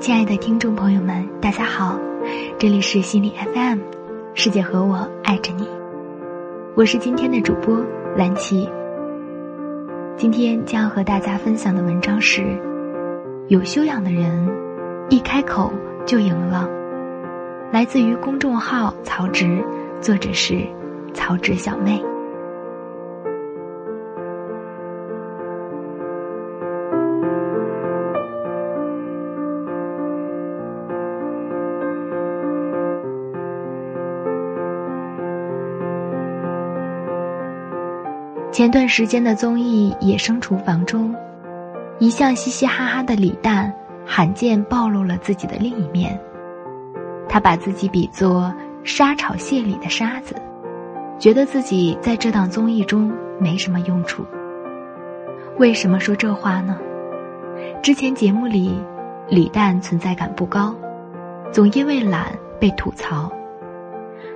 亲爱的听众朋友们，大家好，这里是心理 FM，世界和我爱着你，我是今天的主播蓝琪。今天将要和大家分享的文章是：有修养的人，一开口就赢了。来自于公众号曹植，作者是曹植小妹。前段时间的综艺《野生厨房》中，一向嘻嘻哈哈的李诞罕见暴露了自己的另一面。他把自己比作沙炒蟹里的沙子，觉得自己在这档综艺中没什么用处。为什么说这话呢？之前节目里，李诞存在感不高，总因为懒被吐槽。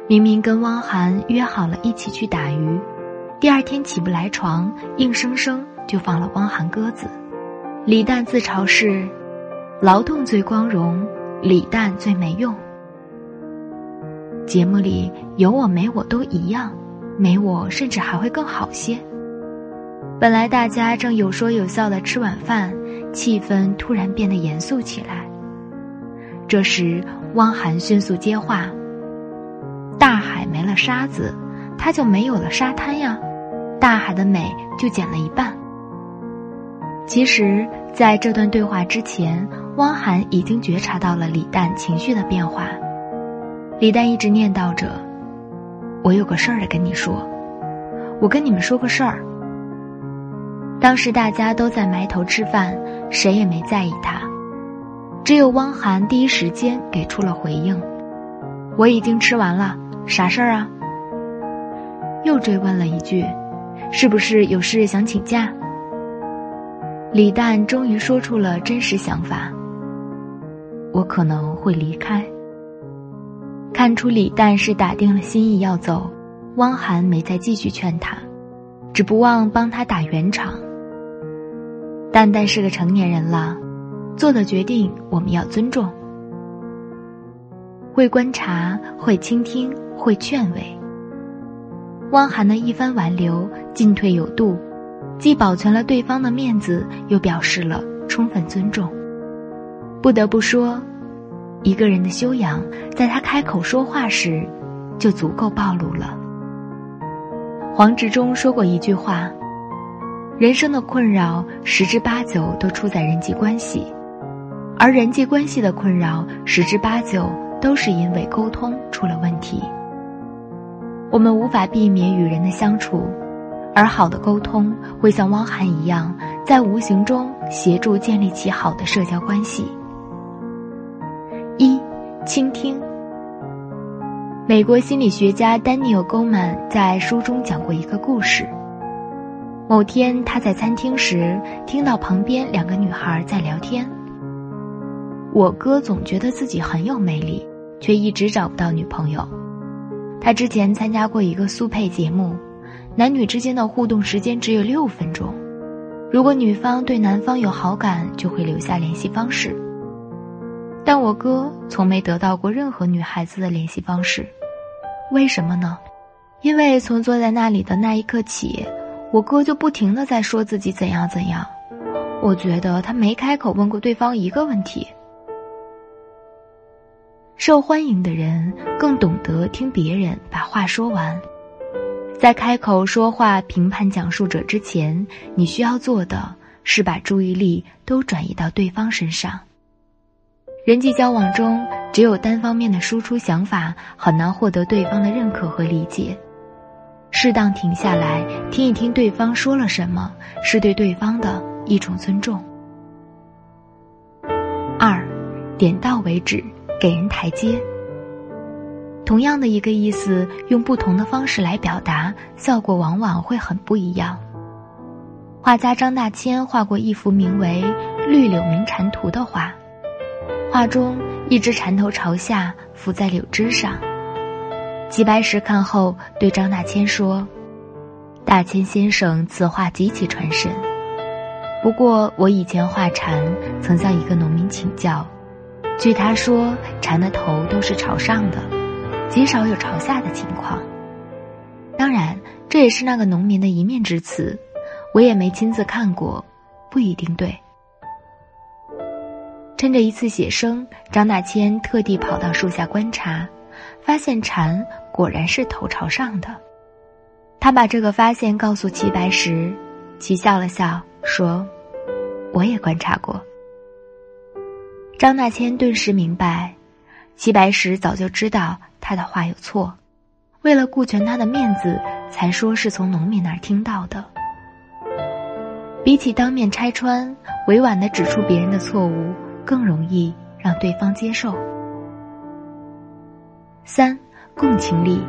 明明跟汪涵约好了一起去打鱼。第二天起不来床，硬生生就放了汪涵鸽子。李诞自嘲是：劳动最光荣，李诞最没用。节目里有我没我都一样，没我甚至还会更好些。本来大家正有说有笑的吃晚饭，气氛突然变得严肃起来。这时，汪涵迅速接话：“大海没了沙子，它就没有了沙滩呀。”大海的美就减了一半。其实，在这段对话之前，汪涵已经觉察到了李诞情绪的变化。李诞一直念叨着：“我有个事儿得跟你说，我跟你们说个事儿。”当时大家都在埋头吃饭，谁也没在意他，只有汪涵第一时间给出了回应：“我已经吃完了，啥事儿啊？”又追问了一句。是不是有事想请假？李诞终于说出了真实想法。我可能会离开。看出李诞是打定了心意要走，汪涵没再继续劝他，只不忘帮他打圆场。蛋蛋是个成年人了，做的决定我们要尊重。会观察，会倾听，会劝慰。汪涵的一番挽留，进退有度，既保存了对方的面子，又表示了充分尊重。不得不说，一个人的修养，在他开口说话时，就足够暴露了。黄执中说过一句话：“人生的困扰，十之八九都出在人际关系，而人际关系的困扰，十之八九都是因为沟通出了问题。”我们无法避免与人的相处，而好的沟通会像汪涵一样，在无形中协助建立起好的社交关系。一，倾听。美国心理学家丹尼尔·戈曼在书中讲过一个故事。某天，他在餐厅时听到旁边两个女孩在聊天。我哥总觉得自己很有魅力，却一直找不到女朋友。他之前参加过一个速配节目，男女之间的互动时间只有六分钟，如果女方对男方有好感，就会留下联系方式。但我哥从没得到过任何女孩子的联系方式，为什么呢？因为从坐在那里的那一刻起，我哥就不停的在说自己怎样怎样，我觉得他没开口问过对方一个问题。受欢迎的人更懂得听别人把话说完，在开口说话评判讲述者之前，你需要做的是把注意力都转移到对方身上。人际交往中，只有单方面的输出想法，很难获得对方的认可和理解。适当停下来听一听对方说了什么，是对对方的一种尊重。二，点到为止。给人台阶。同样的一个意思，用不同的方式来表达，效果往往会很不一样。画家张大千画过一幅名为《绿柳鸣蝉图》的画，画中一只蝉头朝下伏在柳枝上。齐白石看后对张大千说：“大千先生，此画极其传神。不过我以前画蝉，曾向一个农民请教。”据他说，蝉的头都是朝上的，极少有朝下的情况。当然，这也是那个农民的一面之词，我也没亲自看过，不一定对。趁着一次写生，张大千特地跑到树下观察，发现蝉果然是头朝上的。他把这个发现告诉齐白石，齐笑了笑说：“我也观察过。”张大千顿时明白，齐白石早就知道他的话有错，为了顾全他的面子，才说是从农民那儿听到的。比起当面拆穿，委婉的指出别人的错误，更容易让对方接受。三，共情力。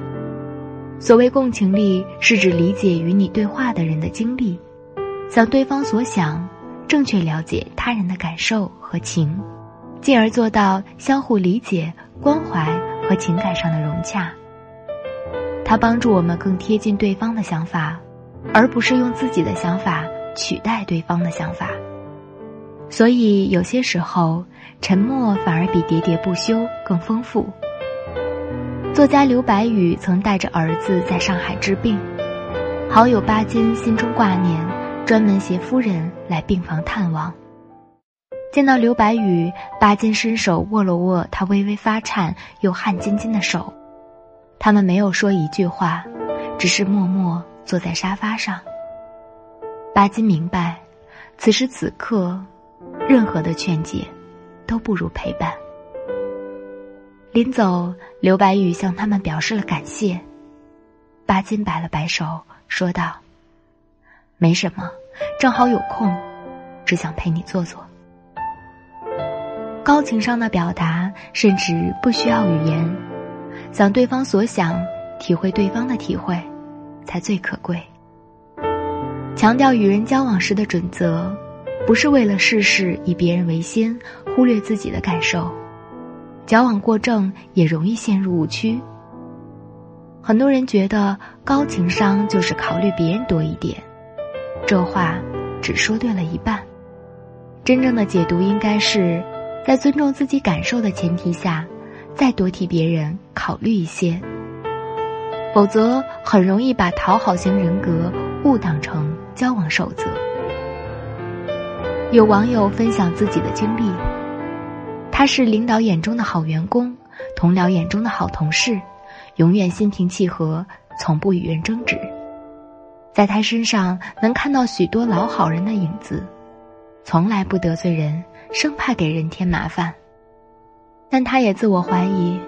所谓共情力，是指理解与你对话的人的经历，想对方所想，正确了解他人的感受和情，进而做到相互理解、关怀和情感上的融洽。它帮助我们更贴近对方的想法，而不是用自己的想法取代对方的想法。所以，有些时候，沉默反而比喋喋不休更丰富。作家刘白羽曾带着儿子在上海治病，好友巴金心中挂念，专门携夫人来病房探望。见到刘白羽，巴金伸手握了握他微微发颤又汗津津的手，他们没有说一句话，只是默默坐在沙发上。巴金明白，此时此刻，任何的劝解，都不如陪伴。临走，刘白羽向他们表示了感谢。巴金摆了摆手，说道：“没什么，正好有空，只想陪你坐坐。”高情商的表达，甚至不需要语言，想对方所想，体会对方的体会，才最可贵。强调与人交往时的准则，不是为了事事以别人为先，忽略自己的感受。矫枉过正也容易陷入误区。很多人觉得高情商就是考虑别人多一点，这话只说对了一半。真正的解读应该是，在尊重自己感受的前提下，再多替别人考虑一些。否则很容易把讨好型人格误当成交往守则。有网友分享自己的经历。他是领导眼中的好员工，同僚眼中的好同事，永远心平气和，从不与人争执。在他身上能看到许多老好人的影子，从来不得罪人，生怕给人添麻烦。但他也自我怀疑，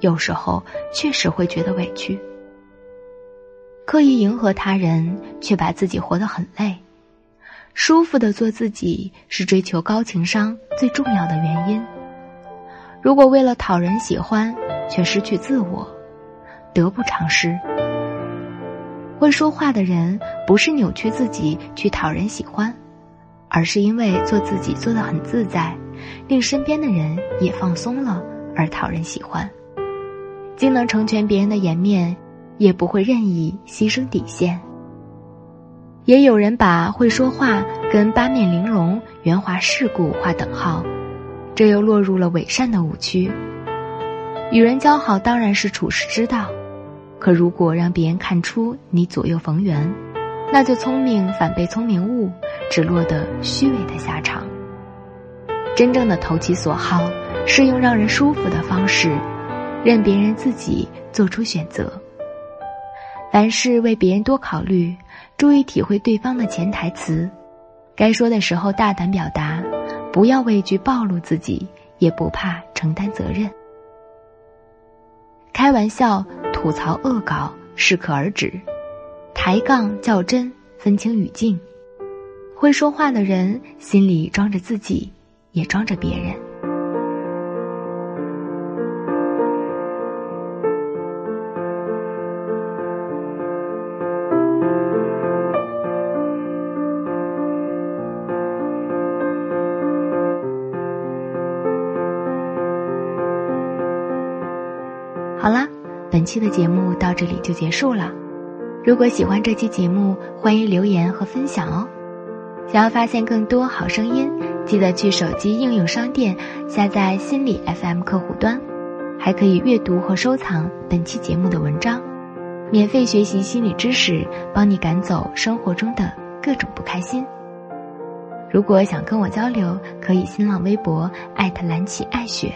有时候确实会觉得委屈，刻意迎合他人，却把自己活得很累。舒服的做自己是追求高情商最重要的原因。如果为了讨人喜欢却失去自我，得不偿失。会说话的人不是扭曲自己去讨人喜欢，而是因为做自己做得很自在，令身边的人也放松了而讨人喜欢，既能成全别人的颜面，也不会任意牺牲底线。也有人把会说话跟八面玲珑、圆滑世故划等号，这又落入了伪善的误区。与人交好当然是处世之道，可如果让别人看出你左右逢源，那就聪明反被聪明误，只落得虚伪的下场。真正的投其所好，是用让人舒服的方式，任别人自己做出选择。凡事为别人多考虑。注意体会对方的潜台词，该说的时候大胆表达，不要畏惧暴露自己，也不怕承担责任。开玩笑、吐槽、恶搞适可而止，抬杠、较真分清语境。会说话的人心里装着自己，也装着别人。好啦，本期的节目到这里就结束了。如果喜欢这期节目，欢迎留言和分享哦。想要发现更多好声音，记得去手机应用商店下载心理 FM 客户端，还可以阅读和收藏本期节目的文章，免费学习心理知识，帮你赶走生活中的各种不开心。如果想跟我交流，可以新浪微博艾特蓝琪爱雪，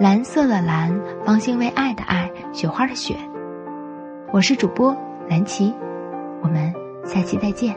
蓝色的蓝，方心为爱的爱，雪花的雪。我是主播南琪，我们下期再见。